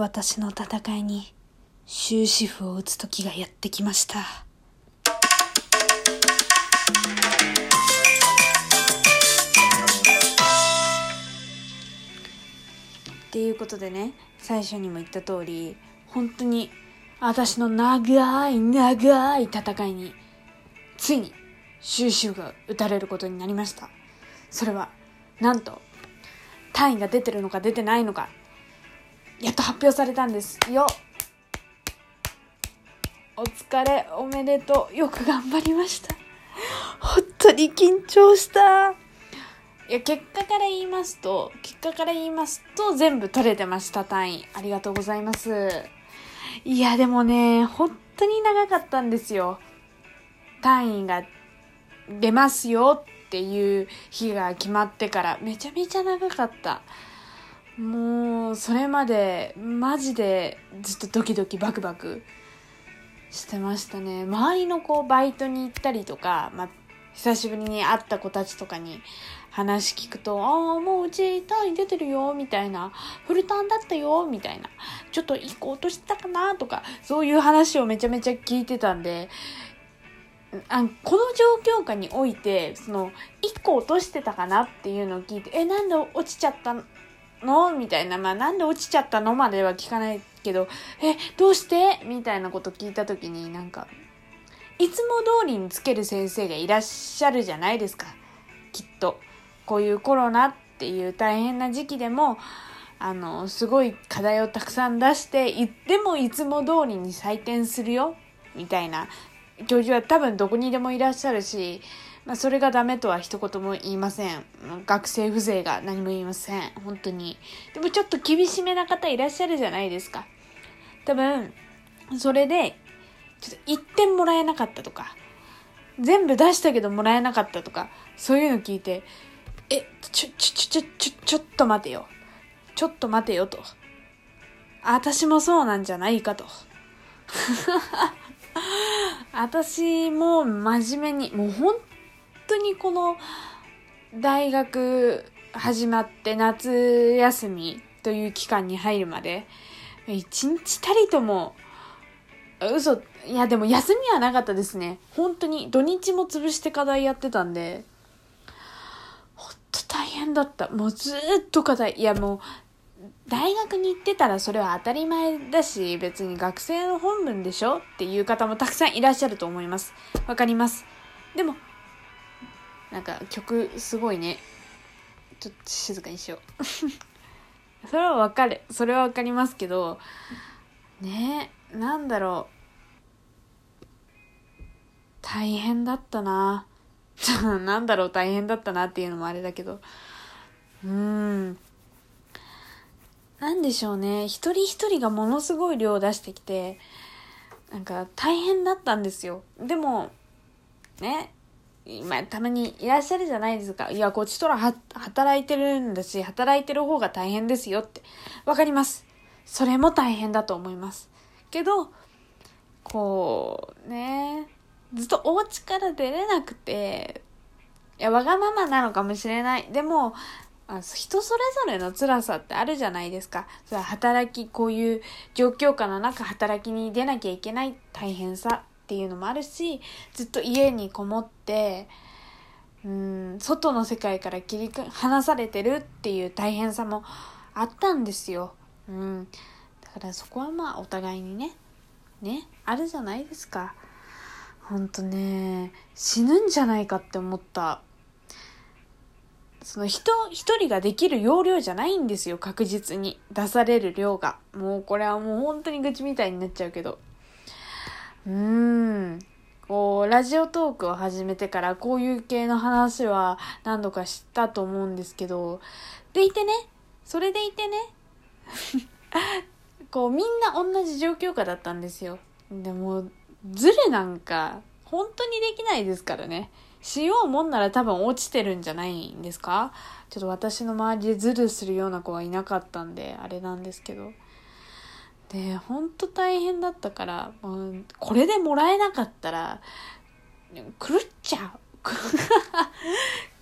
私の戦いに終止符を打つ時がやってきました。っていうことでね、最初にも言った通り、本当に私の長い長い戦いに、ついに終止符が打たれることになりました。それは、なんと、単位が出てるのか出てないのか、やっと発表されたんですよ。お疲れ、おめでとう。よく頑張りました。本当に緊張した。いや、結果から言いますと、結果から言いますと、全部取れてました、単位。ありがとうございます。いや、でもね、本当に長かったんですよ。単位が出ますよっていう日が決まってから、めちゃめちゃ長かった。もう、それまで、マジでずっとドキドキバクバクしてましたね。周りのこう、バイトに行ったりとか、まあ、久しぶりに会った子たちとかに話聞くと、ああ、もううち単位出てるよ、みたいな。フルターンだったよ、みたいな。ちょっと一個落としたかな、とか、そういう話をめちゃめちゃ聞いてたんで、あこの状況下において、その、一個落としてたかなっていうのを聞いて、え、なんで落ちちゃったの？みたいな。まあ、なんで落ちちゃったの？までは聞かないけど、え、どうして？みたいなこと聞いたときになんか、いつも通りにつける先生がいらっしゃるじゃないですか。きっと。こういうコロナっていう大変な時期でも、あの、すごい課題をたくさん出して、いでもいつも通りに採点するよ、みたいな教授は多分どこにでもいらっしゃるし、まあ、それがダメとは一言も言いません。学生風情が何も言いません。本当に。でもちょっと厳しめな方いらっしゃるじゃないですか。多分、それで、ちょっと1点もらえなかったとか、全部出したけどもらえなかったとか、そういうの聞いて、え、ちょ、ちょ、ちょ、ちょ、ちょ、っと待てよ。ちょっと待てよと。私もそうなんじゃないかと。私も真面目に、もう本当にこの大学始まって夏休みという期間に入るまで、一日たりとも、嘘、いやでも休みはなかったですね。本当に土日も潰して課題やってたんで、本当大変だった。もうずっと課題。いやもう、大学に行ってたらそれは当たり前だし、別に学生の本分でしょっていう方もたくさんいらっしゃると思います。わかります。でも、なんか曲すごいね。ちょっと静かにしよう。それはわかる。それはわかりますけど、ねなんだろう。大変だったな。なんだろう、大変だったなっていうのもあれだけど。うーん。なんでしょうね。一人一人がものすごい量を出してきて、なんか大変だったんですよ。でも、ね、今たまにいらっしゃるじゃないですか。いや、こっちとら働いてるんだし、働いてる方が大変ですよって。わかります。それも大変だと思います。けど、こう、ね、ずっとお家から出れなくて、いや、わがままなのかもしれない。でも、あ人それぞれの辛さってあるじゃないですか。それは働き、こういう状況下の中働きに出なきゃいけない大変さっていうのもあるし、ずっと家にこもって、うん、外の世界から切り離されてるっていう大変さもあったんですよ。うん。だからそこはまあお互いにね、ね、あるじゃないですか。ほんとね、死ぬんじゃないかって思った。その人一人ができる容量じゃないんですよ、確実に。出される量が。もうこれはもう本当に愚痴みたいになっちゃうけど。うん。こう、ラジオトークを始めてからこういう系の話は何度かしたと思うんですけど、でいてね、それでいてね、こうみんな同じ状況下だったんですよ。でも、ズレなんか本当にできないですからね。しようもんなら多分落ちてるんじゃないんですか？ちょっと私の周りでズルするような子はいなかったんで、あれなんですけど。で、ほんと大変だったから、もうこれでもらえなかったら、狂っちゃう。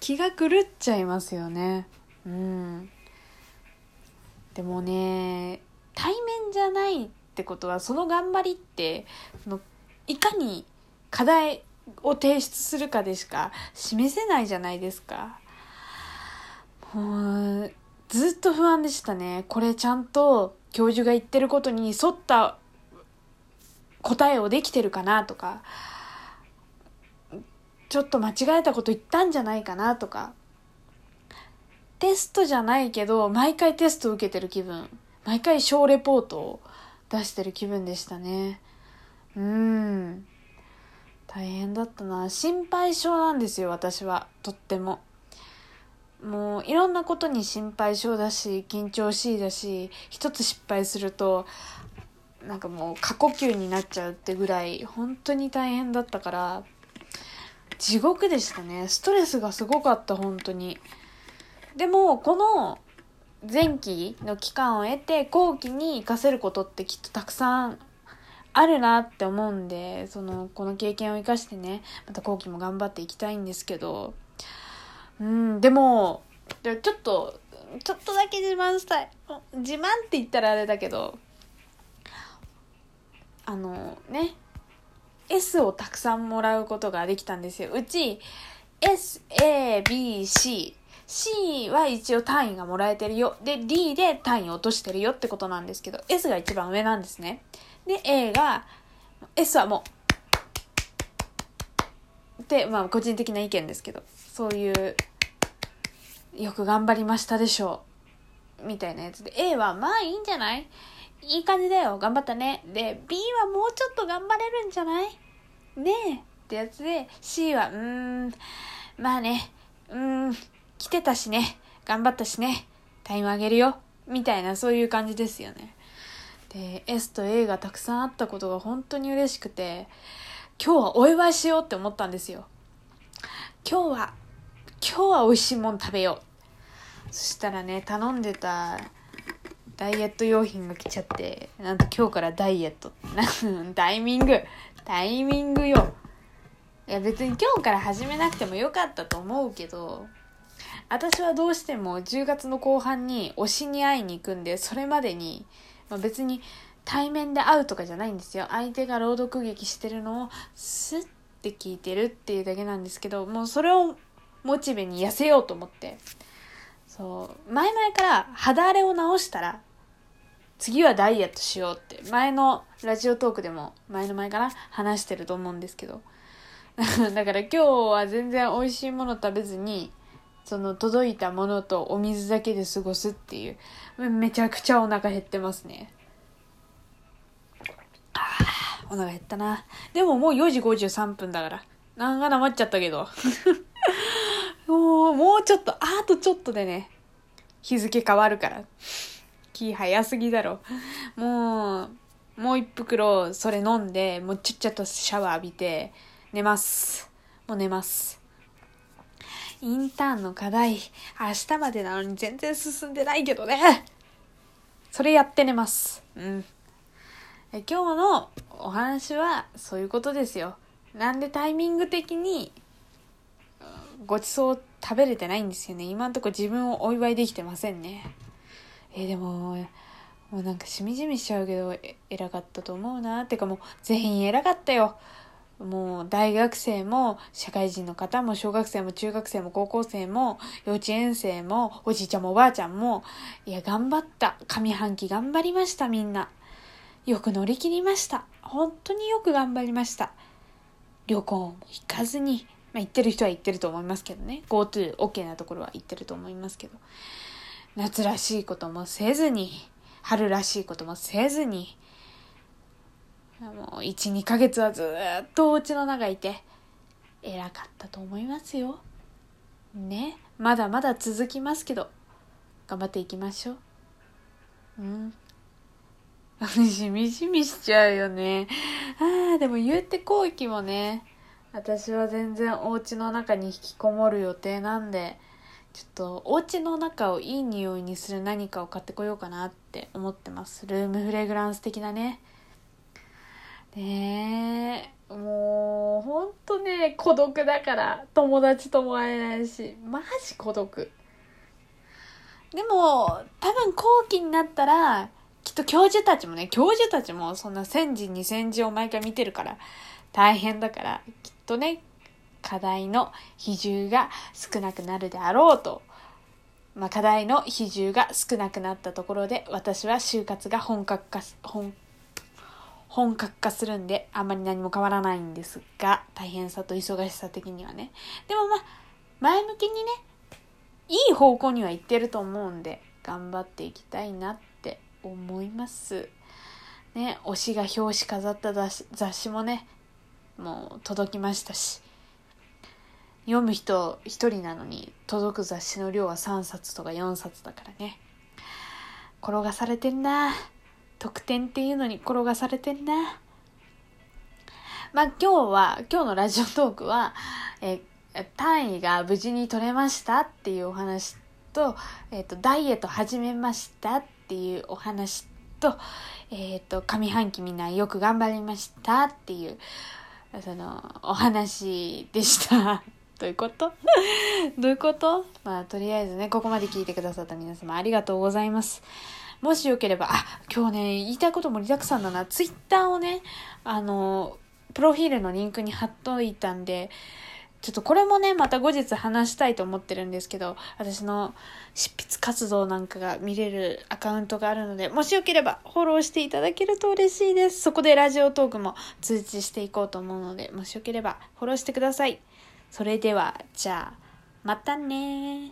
気が狂っちゃいますよね。うん。でもね、対面じゃないってことはその頑張りってのいかに課題を提出するかでしか示せないじゃないですか。もうずっと不安でしたね。これちゃんと教授が言ってることに沿った答えをできてるかなとか、ちょっと間違えたこと言ったんじゃないかなとか、テストじゃないけど、毎回テスト受けてる気分。毎回小レポートを出してる気分でしたね。うん。大変だったな。心配性なんですよ、私は。とっても。もういろんなことに心配性だし緊張しいだし一つ失敗するとなんかもう過呼吸になっちゃうってぐらい本当に大変だったから地獄でしたね。ストレスがすごかった本当に。でもこの前期の期間を得て後期に活かせることってきっとたくさんあるなって思うんでそのこの経験を生かしてねまた後期も頑張っていきたいんですけどうん、でも、ちょっと、ちょっとだけ自慢したい。自慢って言ったらあれだけど、あのね、S をたくさんもらうことができたんですよ。うち、S, A, B, C。C は一応単位がもらえてるよ。で、D で単位落としてるよってことなんですけど、S が一番上なんですね。で、A が、S はもう、で、まあ個人的な意見ですけど、そういうよく頑張りましたでしょうみたいなやつで A はまあいいんじゃない？いい感じだよ頑張ったね。で B はもうちょっと頑張れるんじゃない？ねえってやつで C はうーんまあねうーん来てたしね頑張ったしねタイムあげるよみたいなそういう感じですよね。で S と A がたくさんあったことが本当に嬉しくて今日はお祝いしようって思ったんですよ。今日は今日は美味しいもん食べよう。そしたらね頼んでたダイエット用品が来ちゃってなんと今日からダイエット。タイミング。タイミングよ。いや別に今日から始めなくてもよかったと思うけど私はどうしても10月の後半に推しに会いに行くんでそれまでに、まあ、別に対面で会うとかじゃないんですよ相手が朗読劇してるのをスッて聞いてるっていうだけなんですけどもうそれをモチベに痩せようと思って。そう。前々から肌荒れを治したら、次はダイエットしようって、前のラジオトークでも前の前から話してると思うんですけど。だから今日は全然美味しいもの食べずに、その届いたものとお水だけで過ごすっていう、めちゃくちゃお腹減ってますね。お腹減ったな。でももう4時53分だから。なんか黙っちゃったけど。もう、もうちょっと、あとちょっとでね、日付変わるから。気早すぎだろ。もう、もう一袋それ飲んで、もうちっちゃとシャワー浴びて、寝ます。もう寝ます。インターンの課題、明日までなのに全然進んでないけどね。それやって寝ます。うん。え今日のお話はそういうことですよ。なんでタイミング的にごちそう食べれてないんですよね。今んとこ自分をお祝いできてませんね。えー、でも、もうなんかしみじみしちゃうけど、偉かったと思うなっ。てかもう全員偉かったよ。もう大学生も社会人の方も小学生も中学生も高校生も幼稚園生もおじいちゃんもおばあちゃんもいや頑張った上半期頑張りましたみんなよく乗り切りました。本当によく頑張りました。旅行も行かずにまあ、行ってる人は行ってると思いますけどね。GoToOK なところは行ってると思いますけど。夏らしいこともせずに春らしいこともせずにもう12ヶ月はずっとお家の中いて偉かったと思いますよ。ね。まだまだ続きますけど頑張っていきましょう。うん。しみじみしちゃうよね。ああでも言うて後期もね。私は全然お家の中に引きこもる予定なんでちょっとお家の中をいい匂いにする何かを買ってこようかなって思ってます。ルームフレグランス的なね。ねえもうほんとね孤独だから友達とも会えないし。マジ孤独。でも多分後期になったらと教授たちもね、教授たちもそんな1000字2000字を毎回見てるから大変だから、きっとね、課題の比重が少なくなるであろうと、まあ、課題の比重が少なくなったところで私は就活が本格化本本格化するんであんまり何も変わらないんですが大変さと忙しさ的にはね。でもまあ前向きにねいい方向には行ってると思うんで頑張っていきたいなって思います。ね推しが表紙飾った雑誌もねもう届きましたし。読む人一人なのに届く雑誌の量は3冊とか4冊だからね。転がされてんな。得点っていうのに転がされてんな。まあ今日は今日のラジオトークはえ単位が無事に取れましたっていうお話と,、えーと、ダイエット始めましたってっていうお話と,、えーと上半期みんなよく頑張りましたっていうそのお話でした。どういうこと？どういうこと？まあ、とりあえずね、ここまで聞いてくださった皆様ありがとうございます。もしよければ、あ、今日ね、言いたいこと盛りだくさんだな。ツイッターをね、あの、プロフィールのリンクに貼っといたんで、ちょっとこれもね、また後日話したいと思ってるんですけど、私の執筆活動なんかが見れるアカウントがあるので、もしよければフォローしていただけると嬉しいです。そこでラジオトークも通知していこうと思うので、もしよければフォローしてください。それでは、じゃあ、またね